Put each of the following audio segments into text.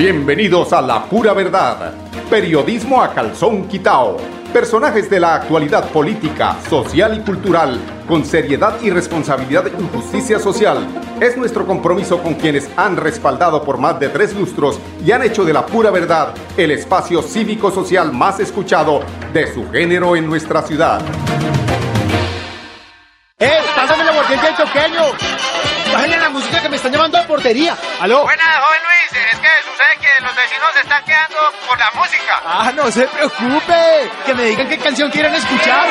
Bienvenidos a La Pura Verdad, periodismo a calzón quitao. Personajes de la actualidad política, social y cultural, con seriedad y responsabilidad y justicia social. Es nuestro compromiso con quienes han respaldado por más de tres lustros y han hecho de la pura verdad el espacio cívico-social más escuchado de su género en nuestra ciudad. ¡Eh! ¡Pásame la del toqueño! ¡Bájale la música que me están llamando a portería! ¡Aló! Buenas, joven Luis. Es que los vecinos se están quedando por la música. ¡Ah, no se preocupe! Que me digan qué canción quieren escuchar.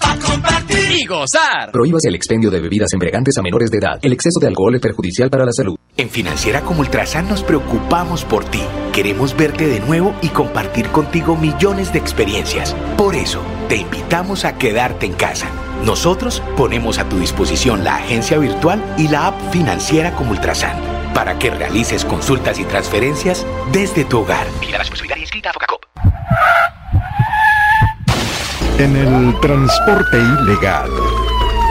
A compartir y gozar. Prohíbas el expendio de bebidas embriagantes a menores de edad. El exceso de alcohol es perjudicial para la salud. En Financiera como Ultrasan nos preocupamos por ti. Queremos verte de nuevo y compartir contigo millones de experiencias. Por eso, te invitamos a quedarte en casa. Nosotros ponemos a tu disposición la agencia virtual y la app Financiera como Ultrasan para que realices consultas y transferencias desde tu hogar. Mira la responsabilidad inscrita a Focacop. En el transporte ilegal,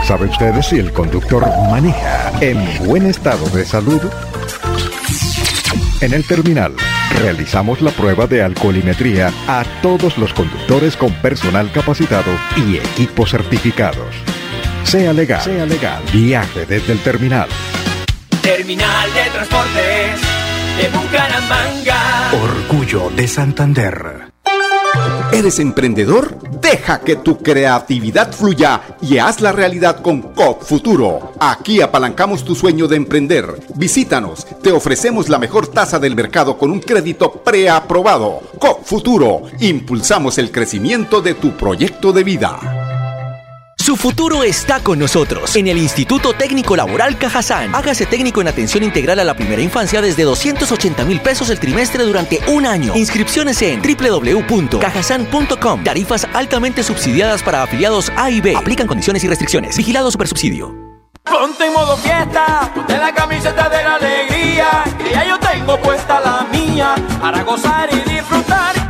¿sabe usted si el conductor maneja en buen estado de salud? En el terminal, realizamos la prueba de alcoholimetría a todos los conductores con personal capacitado y equipos certificados. Sea legal, sea legal, viaje desde el terminal. Terminal de transportes de Bucaramanga. Orgullo de Santander. ¿Eres emprendedor? Deja que tu creatividad fluya y haz la realidad con COP Futuro. Aquí apalancamos tu sueño de emprender. Visítanos, te ofrecemos la mejor tasa del mercado con un crédito preaprobado. COP Futuro, impulsamos el crecimiento de tu proyecto de vida. Su futuro está con nosotros en el Instituto Técnico Laboral Cajazán. Hágase técnico en atención integral a la primera infancia desde 280 mil pesos el trimestre durante un año. Inscripciones en www.cajazán.com. Tarifas altamente subsidiadas para afiliados A y B. Aplican condiciones y restricciones. Vigilado Supersubsidio. Ponte en modo fiesta, ponte la camiseta de la alegría. Que ya yo tengo puesta la mía para gozar y disfrutar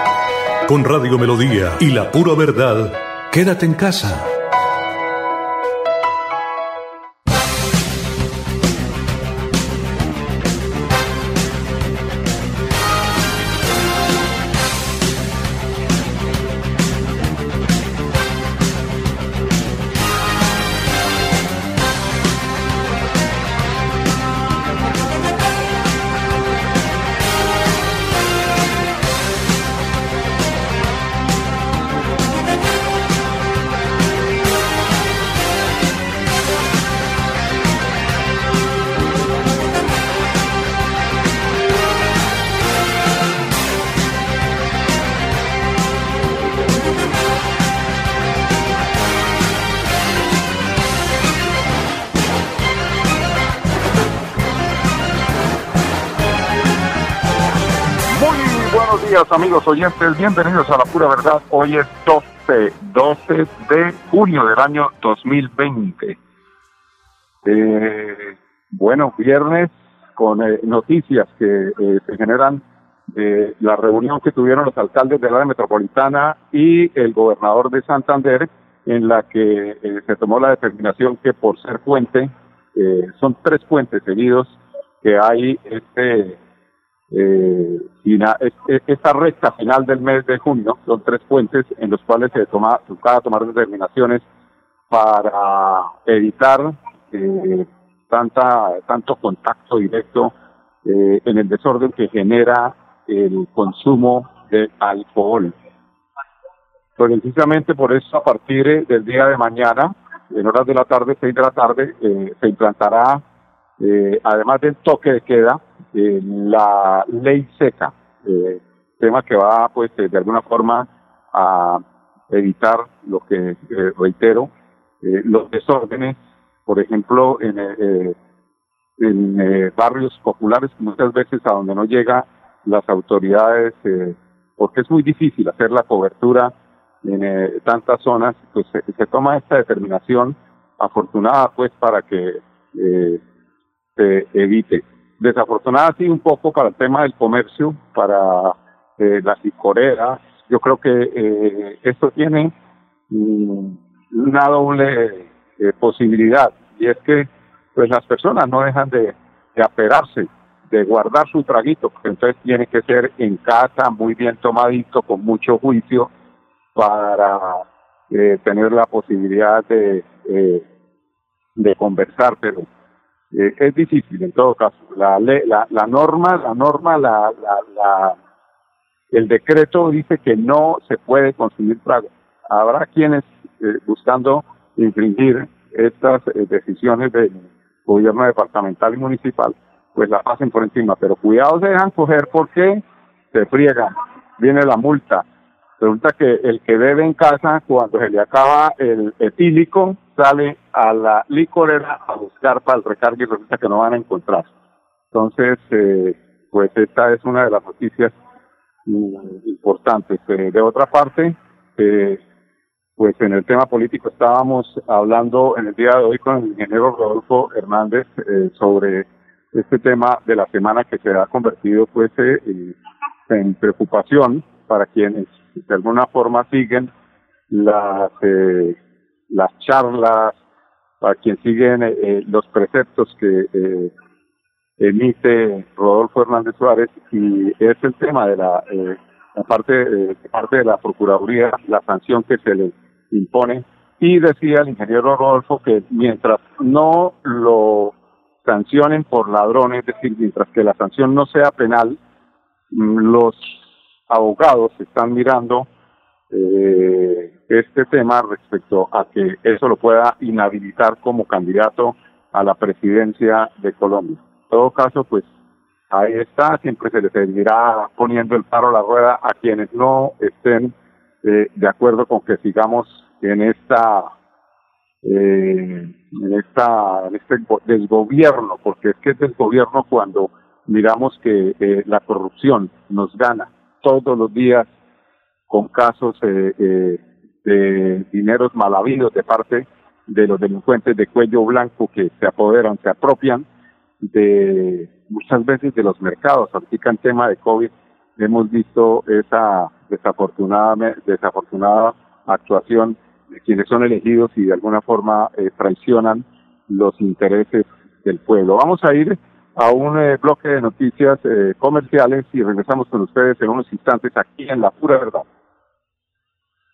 Con Radio Melodía y la pura verdad, quédate en casa. Buenos días amigos oyentes, bienvenidos a la pura verdad. Hoy es 12, 12 de junio del año 2020. Eh, bueno, viernes con eh, noticias que eh, se generan de la reunión que tuvieron los alcaldes del área metropolitana y el gobernador de Santander, en la que eh, se tomó la determinación que por ser puente, son tres puentes seguidos que hay este eh, esta recta final del mes de junio, son tres puentes en los cuales se toma, tocaba tomar determinaciones para evitar eh, tanta, tanto contacto directo eh, en el desorden que genera el consumo de alcohol. Precisamente por eso, a partir del día de mañana, en horas de la tarde, seis de la tarde, eh, se implantará eh, además del toque de queda, eh, la ley seca, eh, tema que va, pues, de alguna forma a evitar lo que, reitero, los desórdenes, por ejemplo, en, en barrios populares, muchas veces a donde no llega las autoridades, porque es muy difícil hacer la cobertura en tantas zonas, pues se, toma esta determinación afortunada, pues, para que se evite. Desafortunada sí un poco para el tema del comercio, para eh, las. Yo creo que eh, esto tiene mm, una doble eh, posibilidad y es que pues las personas no dejan de, de aperarse, de guardar su traguito, entonces tiene que ser en casa, muy bien tomadito, con mucho juicio, para eh, tener la posibilidad de, de conversar, pero eh, es difícil en todo caso. La, la, la norma, la norma, la, la, la, el decreto dice que no se puede consumir trago. Habrá quienes eh, buscando infringir estas eh, decisiones del gobierno departamental y municipal, pues la pasen por encima. Pero cuidado se dejan coger porque se friegan. Viene la multa. Resulta que el que bebe en casa, cuando se le acaba el etílico, sale a la licorera a buscar para el recargo y resulta que no van a encontrar. Entonces, eh, pues esta es una de las noticias mm, importantes. Eh, de otra parte, eh, pues en el tema político estábamos hablando en el día de hoy con el ingeniero Rodolfo Hernández sobre este tema de la semana que se ha convertido pues en preocupación para quienes de alguna forma siguen las las charlas, para quien siguen eh, eh, los preceptos que eh, emite Rodolfo Hernández Suárez y es el tema de la, parte, parte de la Procuraduría, la sanción que se le impone. Y decía el ingeniero Rodolfo que mientras no lo sancionen por ladrones, es decir, mientras que la sanción no sea penal, mm, los abogados están mirando eh, este tema respecto a que eso lo pueda inhabilitar como candidato a la presidencia de Colombia. En todo caso, pues ahí está, siempre se le seguirá poniendo el paro a la rueda a quienes no estén eh, de acuerdo con que sigamos en esta eh, en esta en este desgobierno, porque es que es desgobierno cuando miramos que eh, la corrupción nos gana todos los días con casos de dineros mal habidos de parte de los delincuentes de cuello blanco que se apoderan, se apropian de muchas veces de los mercados. Que en tema de COVID hemos visto esa desafortunada, desafortunada actuación de quienes son elegidos y de alguna forma eh, traicionan los intereses del pueblo. Vamos a ir a un eh, bloque de noticias eh, comerciales y regresamos con ustedes en unos instantes aquí en La Pura Verdad.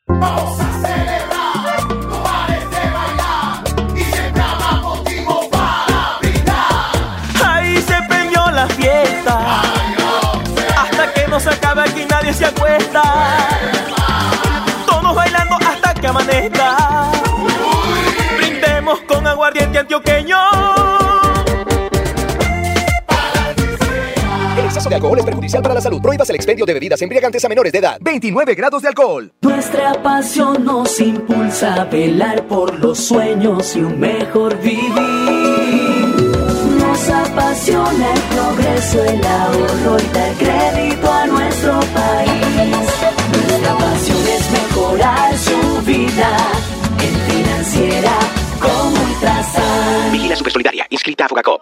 Vamos a celebrar, no de bailar y siempre habrá motivo para brindar. Ahí se perdió la fiesta. Hasta que no se acabe aquí nadie se acuesta. Todos bailando hasta que amanezca. Brindemos con aguardiente antioqueño. Alcohol es perjudicial para la salud. Prohíbas el expendio de bebidas embriagantes a menores de edad. 29 grados de alcohol. Nuestra pasión nos impulsa a velar por los sueños y un mejor vivir. Nos apasiona el progreso, el ahorro y dar crédito a nuestro país. Nuestra pasión es mejorar su vida en financiera como Ultrasan. Vigila Supersolidaria, inscrita a Fogacop.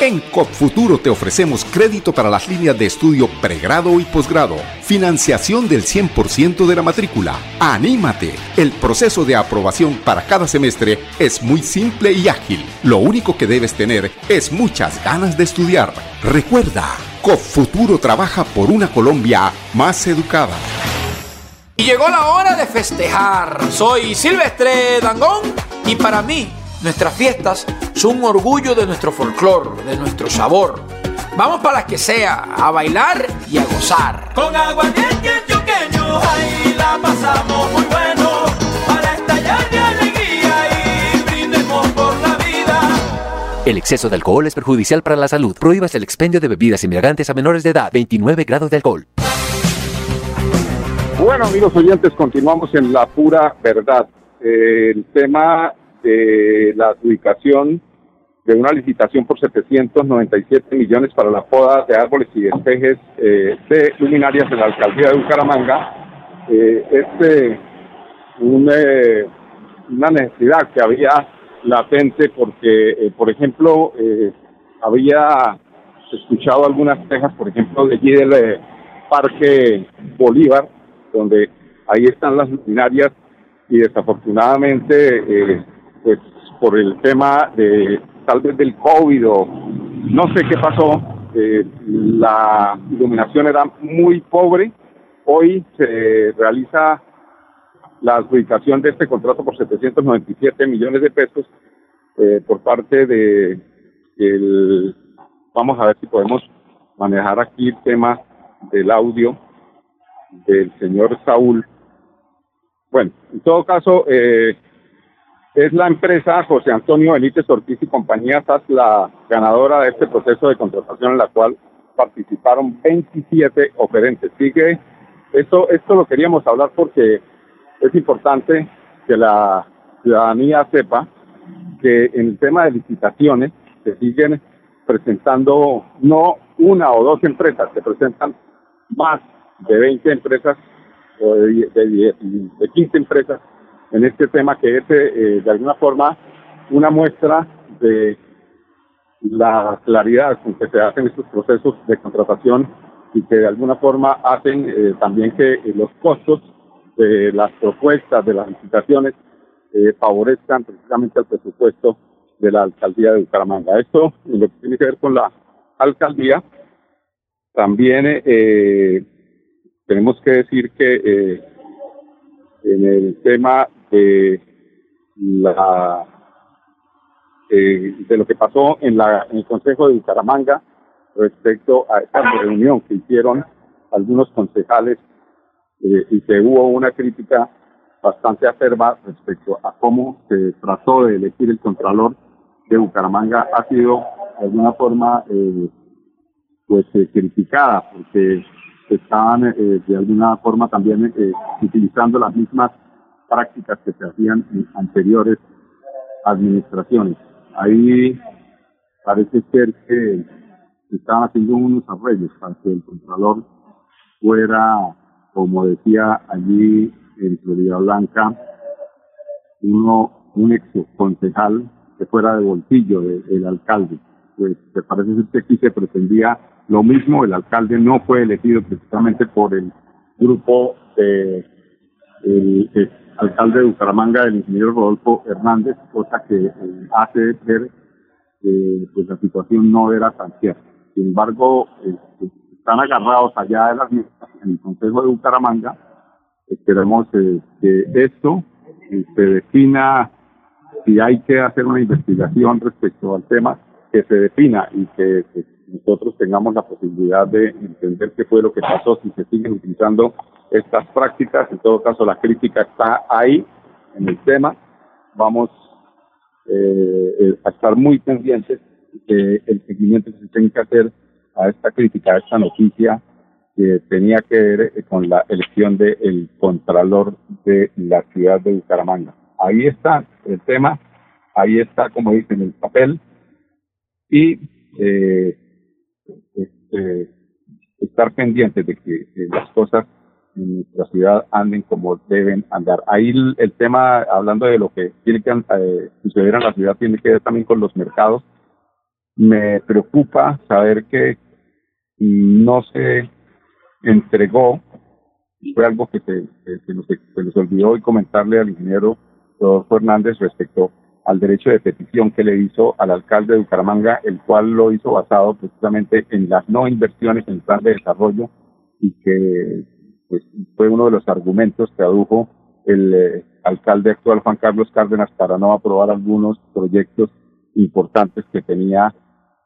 En CopFuturo te ofrecemos crédito para las líneas de estudio pregrado y posgrado, financiación del 100% de la matrícula. ¡Anímate! El proceso de aprobación para cada semestre es muy simple y ágil. Lo único que debes tener es muchas ganas de estudiar. Recuerda, CopFuturo trabaja por una Colombia más educada. Y llegó la hora de festejar. Soy Silvestre Dangón y para mí nuestras fiestas son un orgullo de nuestro folclor, de nuestro sabor. Vamos para las que sea, a bailar y a gozar. Con agua antioqueño, ahí la pasamos muy bueno. Para estallar de alegría y brindemos por la vida. El exceso de alcohol es perjudicial para la salud. Prohíbas el expendio de bebidas embriagantes a menores de edad. 29 grados de alcohol. Bueno, amigos oyentes, continuamos en la pura verdad. Eh, el tema de la adjudicación de una licitación por 797 millones para la poda de árboles y despejes eh, de luminarias en la alcaldía de Bucaramanga. Eh, es eh, un, eh, una necesidad que había latente porque, eh, por ejemplo, eh, había escuchado algunas quejas, por ejemplo, de allí del eh, Parque Bolívar, donde ahí están las luminarias y desafortunadamente, eh, pues por el tema de tal vez del COVID o no sé qué pasó, eh, la iluminación era muy pobre. Hoy se realiza la adjudicación de este contrato por 797 millones de pesos eh, por parte de el vamos a ver si podemos manejar aquí el tema del audio del señor Saúl. Bueno, en todo caso, eh, es la empresa José Antonio Benítez Ortiz y compañía SAS la ganadora de este proceso de contratación en la cual participaron 27 oferentes. Sigue, esto, esto lo queríamos hablar porque es importante que la ciudadanía sepa que en el tema de licitaciones se siguen presentando no una o dos empresas, se presentan más de 20 empresas o de 15 empresas en este tema que es eh, de alguna forma una muestra de la claridad con que se hacen estos procesos de contratación y que de alguna forma hacen eh, también que eh, los costos de las propuestas de las licitaciones eh, favorezcan precisamente al presupuesto de la alcaldía de Bucaramanga. Esto, en lo que tiene que ver con la alcaldía, también eh, tenemos que decir que eh, en el tema de la eh, de lo que pasó en, la, en el Consejo de Bucaramanga respecto a esta reunión que hicieron algunos concejales eh, y que hubo una crítica bastante acerba respecto a cómo se trató de elegir el Contralor de Bucaramanga ha sido de alguna forma eh, pues criticada porque estaban eh, de alguna forma también eh, utilizando las mismas prácticas que se hacían en anteriores administraciones. Ahí parece ser que se estaban haciendo unos arreglos para que el Contralor fuera, como decía allí en Florida Blanca, uno, un ex concejal que fuera de bolsillo de- del alcalde. Pues parece ser que aquí se pretendía lo mismo, el alcalde no fue elegido precisamente por el grupo de alcalde de Bucaramanga, el ingeniero Rodolfo Hernández, cosa que eh, hace ver que pues, la situación no era tan cierta. Sin embargo, este, están agarrados allá de las mismas en el Consejo de Bucaramanga. Esperemos eh, que esto eh, se defina si hay que hacer una investigación respecto al tema, que se defina y que pues, nosotros tengamos la posibilidad de entender qué fue lo que pasó, si se siguen utilizando estas prácticas. En todo caso, la crítica está ahí en el tema. Vamos eh, eh, a estar muy pendientes de el seguimiento que se tiene que hacer a esta crítica, a esta noticia que tenía que ver eh, con la elección del contralor de la ciudad de Bucaramanga. Ahí está el tema, ahí está, como dicen, el papel y eh, este, estar pendientes de que eh, las cosas en nuestra ciudad anden como deben andar. Ahí el, tema, hablando de lo que tiene que eh, suceder en la ciudad, tiene que ver también con los mercados. Me preocupa saber que no se entregó, fue algo que, se, se nos olvidó hoy comentarle al ingeniero Rodolfo Hernández respecto al derecho de petición que le hizo al alcalde de Bucaramanga, el cual lo hizo basado precisamente en las no inversiones en plan de desarrollo y que pues, fue uno de los argumentos que adujo el eh, alcalde actual Juan Carlos Cárdenas para no aprobar algunos proyectos importantes que tenía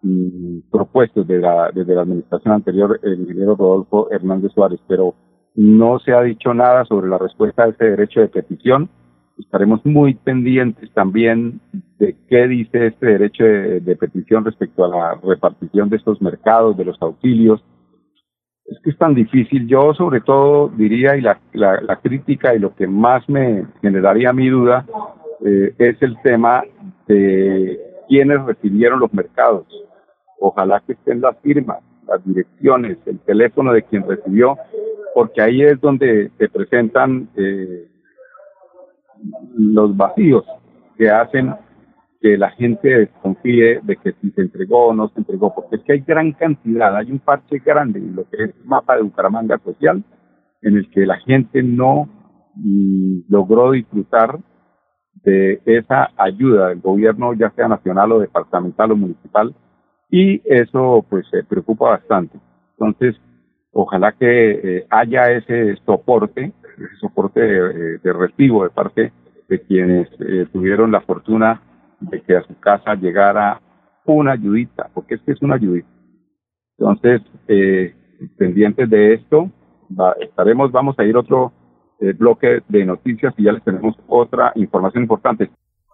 mm, propuestos de la, desde la administración anterior el ingeniero Rodolfo Hernández Suárez, pero no se ha dicho nada sobre la respuesta a ese derecho de petición. Estaremos muy pendientes también de qué dice este derecho de, petición respecto a la repartición de estos mercados, de los auxilios. Es que es tan difícil. Yo sobre todo diría, y la, la, la crítica y lo que más me generaría mi duda, eh, es el tema de quiénes recibieron los mercados. Ojalá que estén las firmas, las direcciones, el teléfono de quien recibió, porque ahí es donde se presentan eh, los vacíos que hacen que la gente desconfíe de que si se entregó o no se entregó, porque es que hay gran cantidad, hay un parche grande en lo que es mapa de Bucaramanga social, en el que la gente no mm, logró disfrutar de esa ayuda del gobierno, ya sea nacional o departamental o municipal, y eso pues se preocupa bastante. Entonces, ojalá que eh, haya ese soporte, ese soporte de, de recibo de parte de quienes eh, tuvieron la fortuna de que a su casa llegara una ayudita, porque es que es una ayudita. Entonces, eh, pendientes de esto, va- estaremos, vamos a ir otro eh, bloque de noticias y ya les tenemos otra información importante.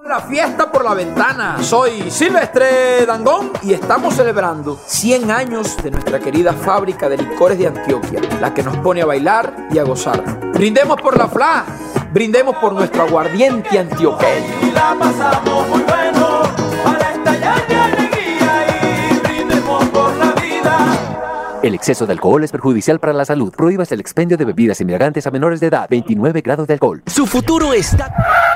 La fiesta por la ventana. Soy Silvestre Dangón y estamos celebrando 100 años de nuestra querida fábrica de licores de Antioquia, la que nos pone a bailar y a gozar. Brindemos por la FLA, brindemos por nuestro aguardiente antioqueño. la pasamos muy bueno para estallar de alegría y brindemos por la vida. El exceso de alcohol es perjudicial para la salud. Prohíbas el expendio de bebidas embriagantes a menores de edad. 29 grados de alcohol. Su futuro está...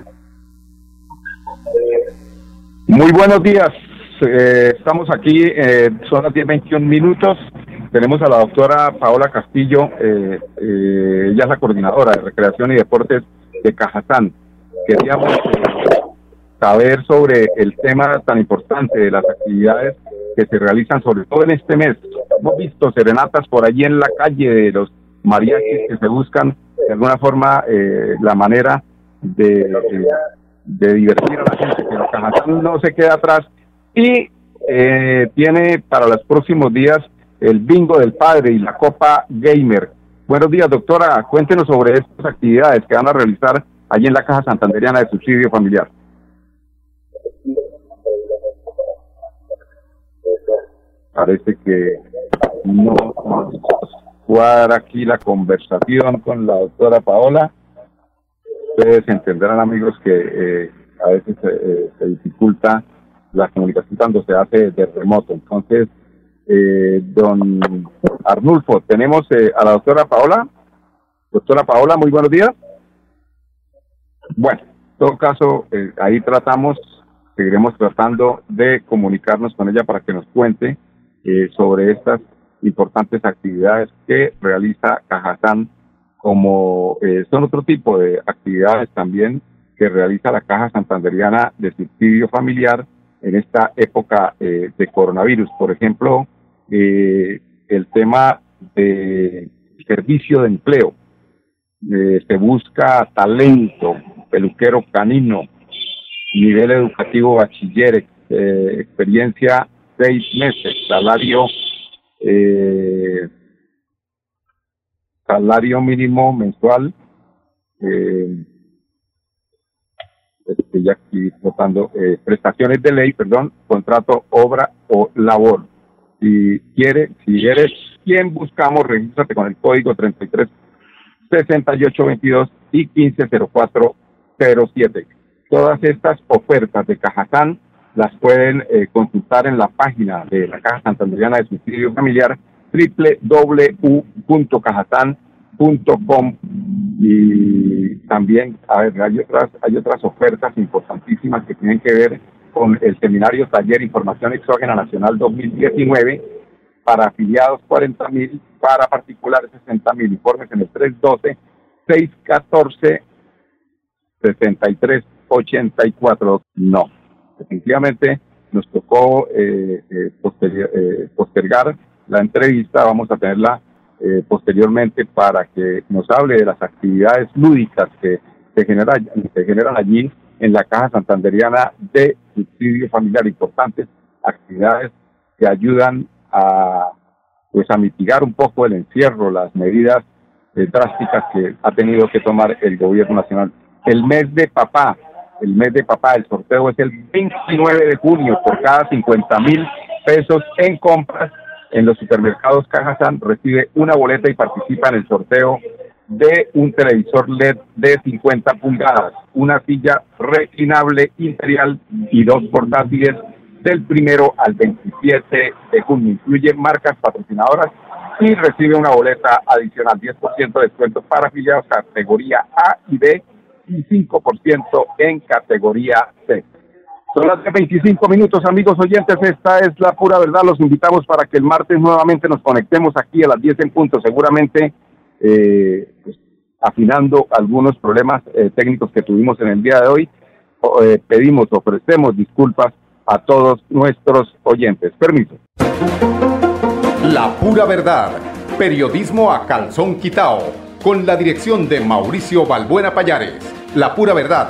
Muy buenos días. Eh, estamos aquí, eh, son las 10.21 minutos. Tenemos a la doctora Paola Castillo, eh, eh, ella es la coordinadora de recreación y deportes de Cajazán. Queríamos eh, saber sobre el tema tan importante de las actividades que se realizan, sobre todo en este mes. Hemos visto serenatas por allí en la calle de los mariachis que se buscan de alguna forma la manera de, de divertir a la gente, pero Cajazán no se queda atrás y eh, tiene para los próximos días el bingo del padre y la copa gamer. Buenos días, doctora. Cuéntenos sobre estas actividades que van a realizar allí en la Caja Santanderiana de Subsidio Familiar. Parece que no cuadra aquí la conversación con la doctora Paola. Ustedes entenderán, amigos, que eh, a veces eh, se dificulta la comunicación cuando se hace de remoto. Entonces, eh, don Arnulfo, tenemos eh, a la doctora Paola. Doctora Paola, muy buenos días. Bueno, en todo caso, eh, ahí tratamos, seguiremos tratando de comunicarnos con ella para que nos cuente eh, sobre estas importantes actividades que realiza Cajazán, como eh, son otro tipo de actividades también que realiza la Caja Santanderiana de Subsidio Familiar en esta época eh, de coronavirus. Por ejemplo, eh, el tema de servicio de empleo. Eh, se busca talento, peluquero canino, nivel educativo bachiller, eh, experiencia seis meses, salario eh, salario mínimo mensual. Eh, estoy aquí tratando, eh, prestaciones de ley, perdón, contrato, obra o labor. Si quieres, si eres quien buscamos, regístrate con el código 33 6822 y 150407. Todas estas ofertas de Cajazán las pueden eh, consultar en la página de la Caja Santanderiana de Subsidio Familiar www.cajazán.com y también a ver, hay otras hay otras ofertas importantísimas que tienen que ver con el seminario Taller Información Exógena Nacional 2019 para afiliados 40 mil, para particulares 60 mil. Informes en el 312 614 63 84 no definitivamente nos tocó eh, eh, eh, postergar la entrevista, vamos a tenerla posteriormente para que nos hable de las actividades lúdicas que se, genera, generan allí en la Caja Santanderiana de Subsidio Familiar, importantes actividades que ayudan a pues a mitigar un poco el encierro, las medidas drásticas que ha tenido que tomar el gobierno nacional. El mes de papá, el mes de papá. El sorteo es el 29 de junio por cada 50 mil pesos en compras en los supermercados Cajazán recibe una boleta y participa en el sorteo de un televisor LED de 50 pulgadas, una silla reclinable imperial y dos portátiles del primero al 27 de junio. Incluye marcas patrocinadoras y recibe una boleta adicional, 10% de descuento para afiliados categoría A y B y 5% en categoría C. Son las 25 minutos, amigos oyentes. Esta es la pura verdad. Los invitamos para que el martes nuevamente nos conectemos aquí a las 10 en punto. Seguramente eh, pues, afinando algunos problemas eh, técnicos que tuvimos en el día de hoy. Eh, pedimos, ofrecemos disculpas a todos nuestros oyentes. Permiso. La pura verdad. Periodismo a calzón quitao. Con la dirección de Mauricio Balbuena Payares. La pura verdad,